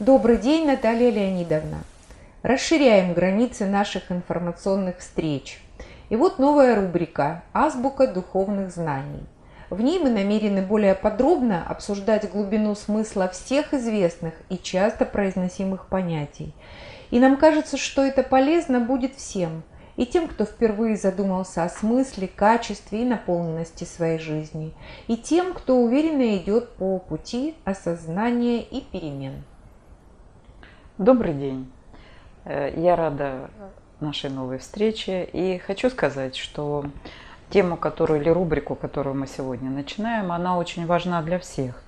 Добрый день, Наталья Леонидовна. Расширяем границы наших информационных встреч. И вот новая рубрика «Азбука духовных знаний». В ней мы намерены более подробно обсуждать глубину смысла всех известных и часто произносимых понятий. И нам кажется, что это полезно будет всем – и тем, кто впервые задумался о смысле, качестве и наполненности своей жизни, и тем, кто уверенно идет по пути осознания и перемен. Добрый день! Э, я рада нашей новой встрече и хочу сказать, что тему, которую или рубрику, которую мы сегодня начинаем, она очень важна для всех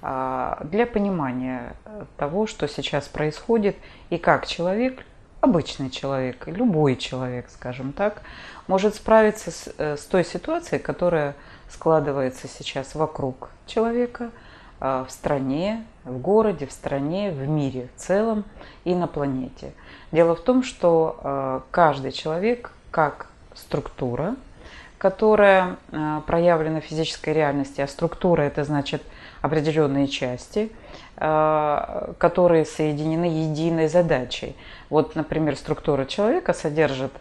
а, для понимания того, что сейчас происходит и как человек обычный человек, любой человек, скажем так, может справиться с, э, с той ситуацией, которая складывается сейчас вокруг человека, в стране, в городе, в стране, в мире в целом и на планете. Дело в том, что э, каждый человек как структура, которая проявлена в физической реальности, а структура это значит определенные части – которые соединены единой задачей. Вот, например, структура человека содержит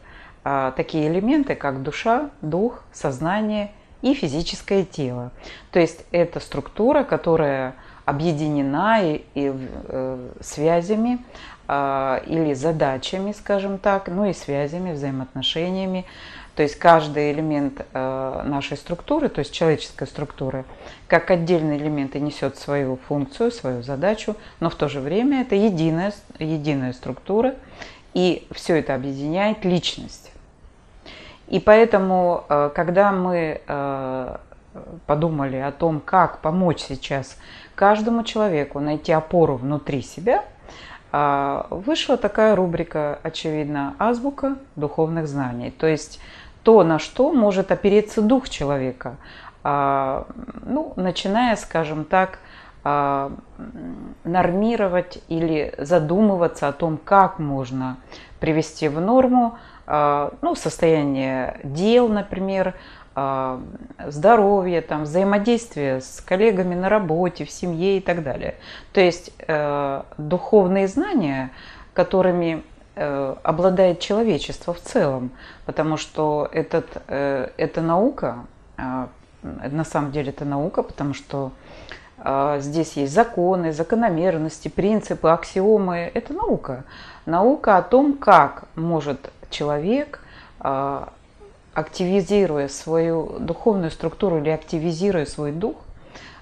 такие элементы, как душа, дух, сознание и физическое тело. То есть это структура, которая объединена и, и э, связями э, или задачами, скажем так, ну и связями, взаимоотношениями то есть каждый элемент э, нашей структуры, то есть человеческой структуры, как отдельный элемент и несет свою функцию, свою задачу, но в то же время это единая, единая структура, и все это объединяет личность. И поэтому, э, когда мы э, подумали о том, как помочь сейчас каждому человеку найти опору внутри себя, вышла такая рубрика, очевидно, азбука духовных знаний. То есть то, на что может опереться дух человека, ну, начиная, скажем так, нормировать или задумываться о том, как можно привести в норму ну, состояние дел, например, здоровье, там, взаимодействие с коллегами на работе, в семье и так далее. То есть э, духовные знания, которыми Э, обладает человечество в целом, потому что этот, э, эта наука, а, на самом деле это наука, потому что а, здесь есть законы, закономерности, принципы, аксиомы. Это наука. Наука о том, как может человек, а, активизируя свою духовную структуру или активизируя свой дух,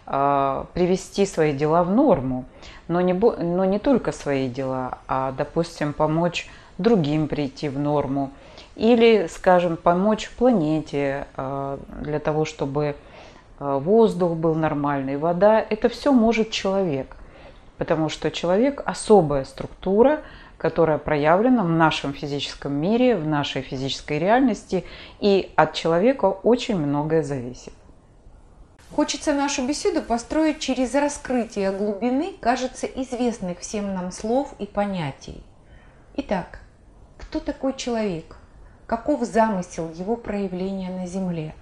привести свои дела в норму но не, но не только свои дела, а, допустим, помочь другим прийти в норму или, скажем, помочь планете а, для того, чтобы а, воздух был нормальный, вода. Это все может человек, потому что человек особая структура, которая проявлена в нашем физическом мире, в нашей физической реальности, и от человека очень многое зависит. Хочется нашу беседу построить через раскрытие глубины, кажется, известных всем нам слов и понятий. Итак, кто такой человек? Каков замысел его проявления на Земле?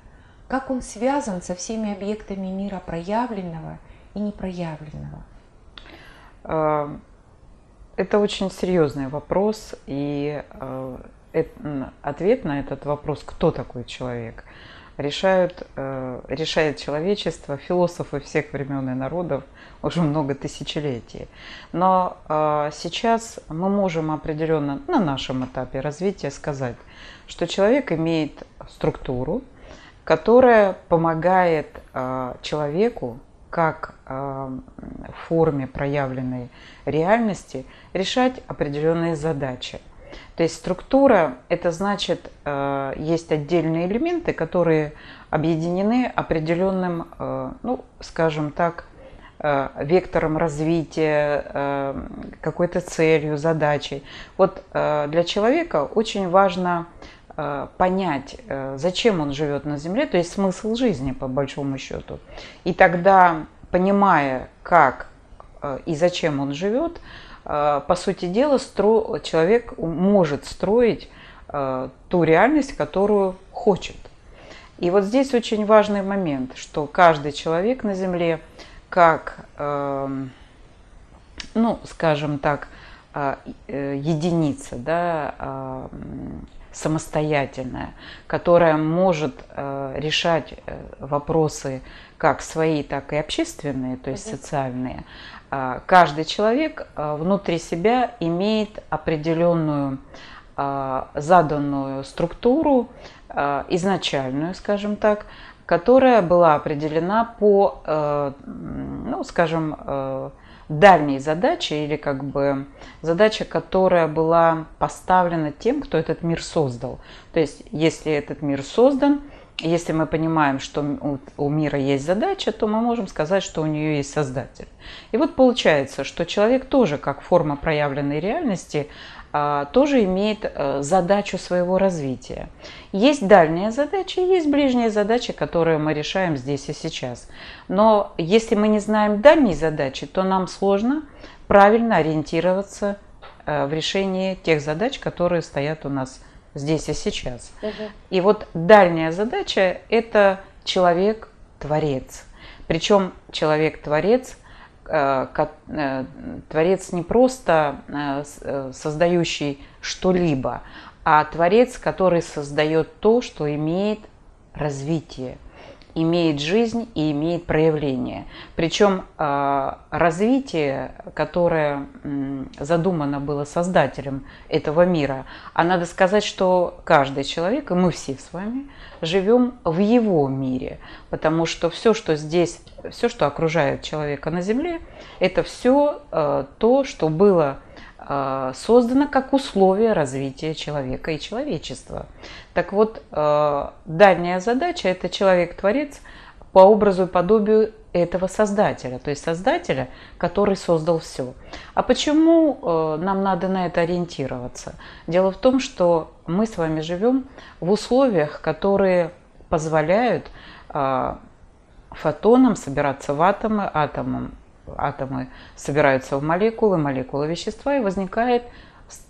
Как он связан со всеми объектами мира проявленного и непроявленного? Это очень серьезный вопрос, и а, ответ на этот вопрос, кто такой человек – решают, э, решает человечество, философы всех времен и народов уже много тысячелетий. Но э, сейчас мы можем определенно на нашем этапе развития сказать, что человек имеет структуру, которая помогает э, человеку как в форме проявленной реальности решать определенные задачи. То есть структура – это значит, э, есть отдельные элементы, которые объединены определенным, э, ну, скажем так, э, вектором развития, какой-то целью, задачей. Вот для человека очень важно понять, зачем он живет на Земле, то есть смысл жизни по большому счету. И тогда, понимая, как и зачем он живет, Э, по сути дела, стро... человек может строить э, ту реальность, которую хочет. И вот здесь очень важный момент, что каждый человек на Земле как э, ну, скажем так, э, единица, да, самостоятельная, которая может решать вопросы как свои, так и общественные, то есть социальные, каждый человек внутри себя имеет определенную заданную структуру, изначальную, скажем так, которая была определена по, э, ну, скажем, э, дальней задаче или как бы задача, которая была поставлена тем, кто этот мир создал. То есть, если этот мир создан, если мы понимаем, что у мира есть задача, то мы можем сказать, что у нее есть создатель. И вот получается, что человек тоже, как форма проявленной реальности, тоже имеет э, задачу своего развития. Есть дальние задачи, есть ближние задачи, которые мы решаем здесь и сейчас. Но если мы не знаем дальние задачи, то нам сложно правильно ориентироваться э, в решении тех задач, которые стоят у нас здесь и сейчас. Угу. И вот дальняя задача – это человек-творец. Причем человек-творец – творец не просто э, создающий что-либо, а творец, который создает то, что имеет развитие – имеет жизнь и имеет проявление. Причем а, развитие, которое задумано было создателем этого мира, а надо сказать, что каждый человек, и мы все с вами, живем в его мире, потому что все, что здесь, все, что окружает человека на Земле, это все а, то, что было а, создано как условие развития человека и человечества. Так вот, а, дальняя задача – это человек-творец по образу и подобию этого создателя, то есть создателя, который создал все. А почему а, нам надо на это ориентироваться? Дело в том, что мы с вами живем в условиях, которые позволяют фотонам собираться в атомы, атомам атомы собираются в молекулы, молекулы вещества, и возникает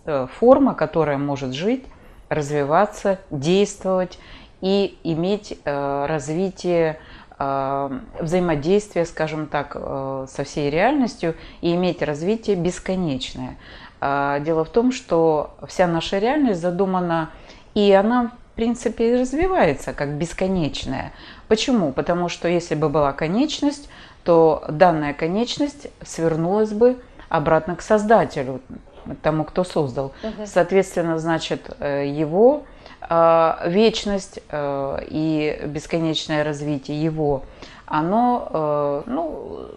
э, форма, которая может жить, развиваться, действовать и иметь э, развитие э, взаимодействия, скажем так, со всей реальностью и иметь развитие бесконечное. А, дело в том, что вся наша реальность задумана, и она, принципе, развивается как бесконечная. Почему? Потому что если бы была конечность, то данная конечность свернулась бы обратно к создателю, тому, кто создал. Угу. Соответственно, значит, э, его э, вечность э, и бесконечное развитие его, оно, ну,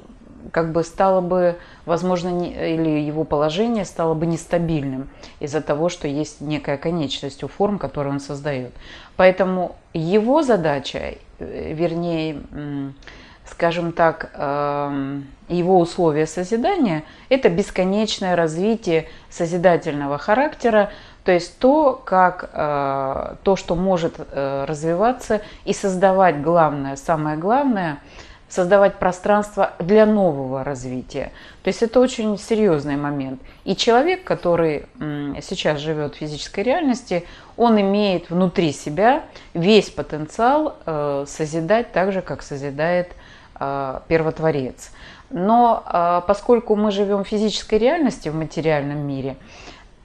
как бы стало бы, возможно, не, или его положение стало бы нестабильным из-за того, что есть некая конечность у форм, которые он создает. Поэтому его задача, вернее, скажем так, эм, его условия созидания – это бесконечное развитие созидательного характера, то есть то, как, э, то, что может э, развиваться и создавать главное, самое главное – создавать пространство для нового развития. То есть это очень серьезный момент. И человек, который сейчас живет в физической реальности, он имеет внутри себя весь потенциал э, созидать так же, как созидает Э, первотворец. Но э, поскольку мы живем в физической реальности, в материальном мире,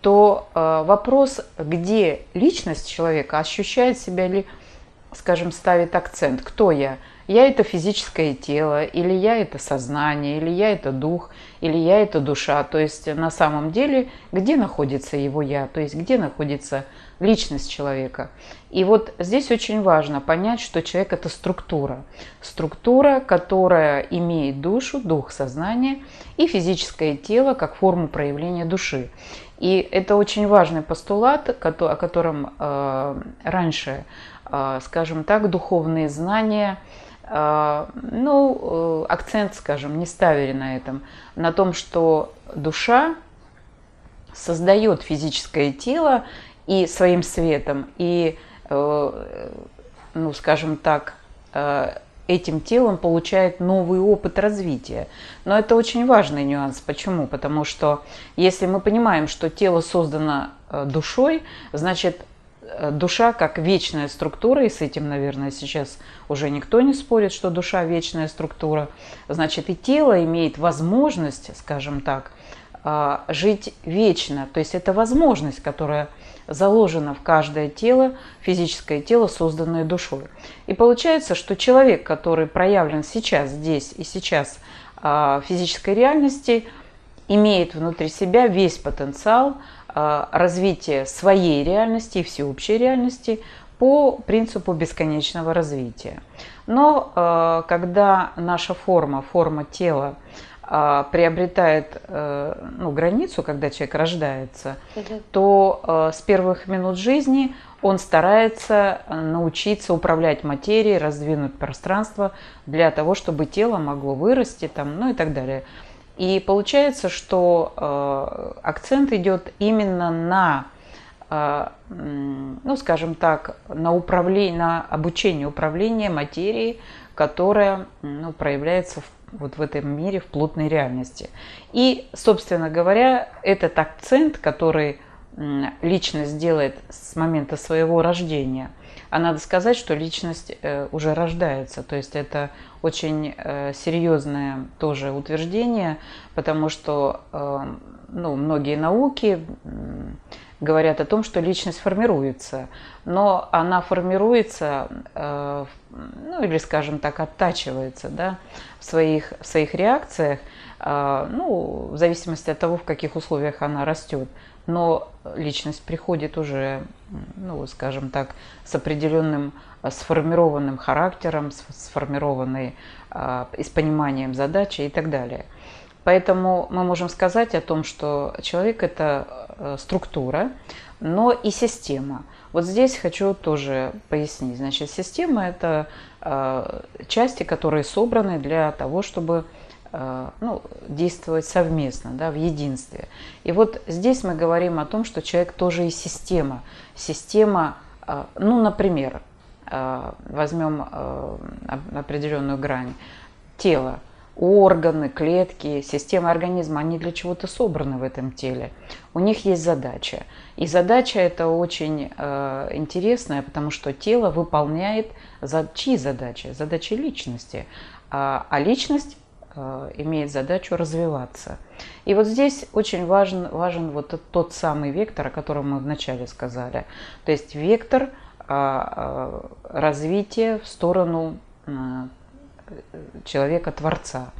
то вопрос, где личность человека ощущает себя ли, скажем, ставит акцент, кто я, я это физическое тело, или я это сознание, или я это дух, или я это душа. То есть на самом деле, где находится его я, то есть где находится личность человека. И вот здесь очень важно понять, что человек это структура. Структура, которая имеет душу, дух, сознание и физическое тело как форму проявления души. И это очень важный постулат, о котором э, раньше, э, скажем так, духовные знания, ну, акцент, скажем, не ставили на этом, на том, что душа создает физическое тело и своим светом, и, э, ну, скажем так, э, этим телом получает новый опыт развития. Но это очень важный нюанс. Почему? Потому что если мы понимаем, что тело создано э, душой, значит, э, душа как вечная структура, и с этим, наверное, сейчас уже никто не спорит, что душа вечная структура, значит, и тело имеет возможность, скажем так, а, жить вечно. То есть это возможность, которая заложена в каждое тело, физическое тело, созданное душой. И получается, что человек, который проявлен сейчас, здесь и сейчас а, в физической реальности, имеет внутри себя весь потенциал а, развития своей реальности и всеобщей реальности по принципу бесконечного развития. Но когда наша форма, форма тела, а, приобретает э, ну, границу, когда человек рождается, то э, с первых минут жизни он старается э, научиться управлять материей, раздвинуть пространство для того, чтобы тело могло вырасти, там, ну и так далее. И получается, что акцент идет именно на ну, скажем так, на, управление, на обучение управления материей, которая ну, проявляется в вот в этом мире, в плотной реальности. И, собственно говоря, этот акцент, который личность делает с момента своего рождения, а надо сказать, что личность э, уже рождается. То есть это очень э, серьезное тоже утверждение, потому что э, ну, многие науки говорят о том, что личность формируется, но она формируется, ну или, скажем так, оттачивается да, в, своих, в своих реакциях, э, ну, в зависимости от того, в каких условиях она растет. Но личность приходит уже, ну, скажем так, с определенным сформированным характером, сформированной э, и с пониманием задачи и так далее. Поэтому мы можем сказать о том, что человек – это э, структура, но и система. Вот здесь хочу тоже пояснить. Значит, система – это э, части, которые собраны для того, чтобы э, ну, действовать совместно, да, в единстве. И вот здесь мы говорим о том, что человек тоже и система. Система, ну, например, возьмем определенную грань тела – органы, клетки, системы организма, они для чего-то собраны в этом теле. У них есть задача. И задача это очень э, интересная, потому что тело выполняет за чьи задачи? Задачи личности. А, а личность э, имеет задачу развиваться. И вот здесь очень важен, важен вот тот самый вектор, о котором мы вначале сказали. То есть вектор э, э, развития в сторону человека-творца.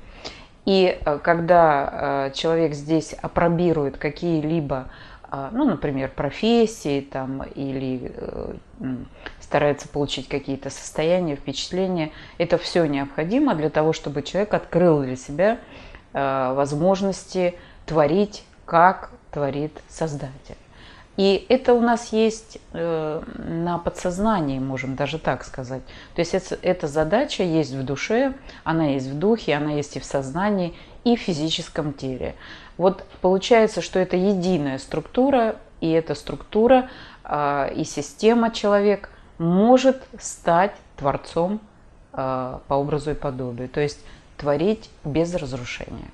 И э, когда э, человек здесь опробирует какие-либо, э, ну, например, профессии там, или старается получить какие-то состояния, впечатления, это все необходимо для того, чтобы человек открыл для себя возможности творить, как творит Создатель. И это у нас есть э, на подсознании, можем даже так сказать. То есть эта задача есть в душе, она есть в духе, она есть и в сознании, и в физическом теле. Вот получается, что это единая структура, и эта структура э, и система человек может стать творцом э, по образу и подобию, то есть творить без разрушения.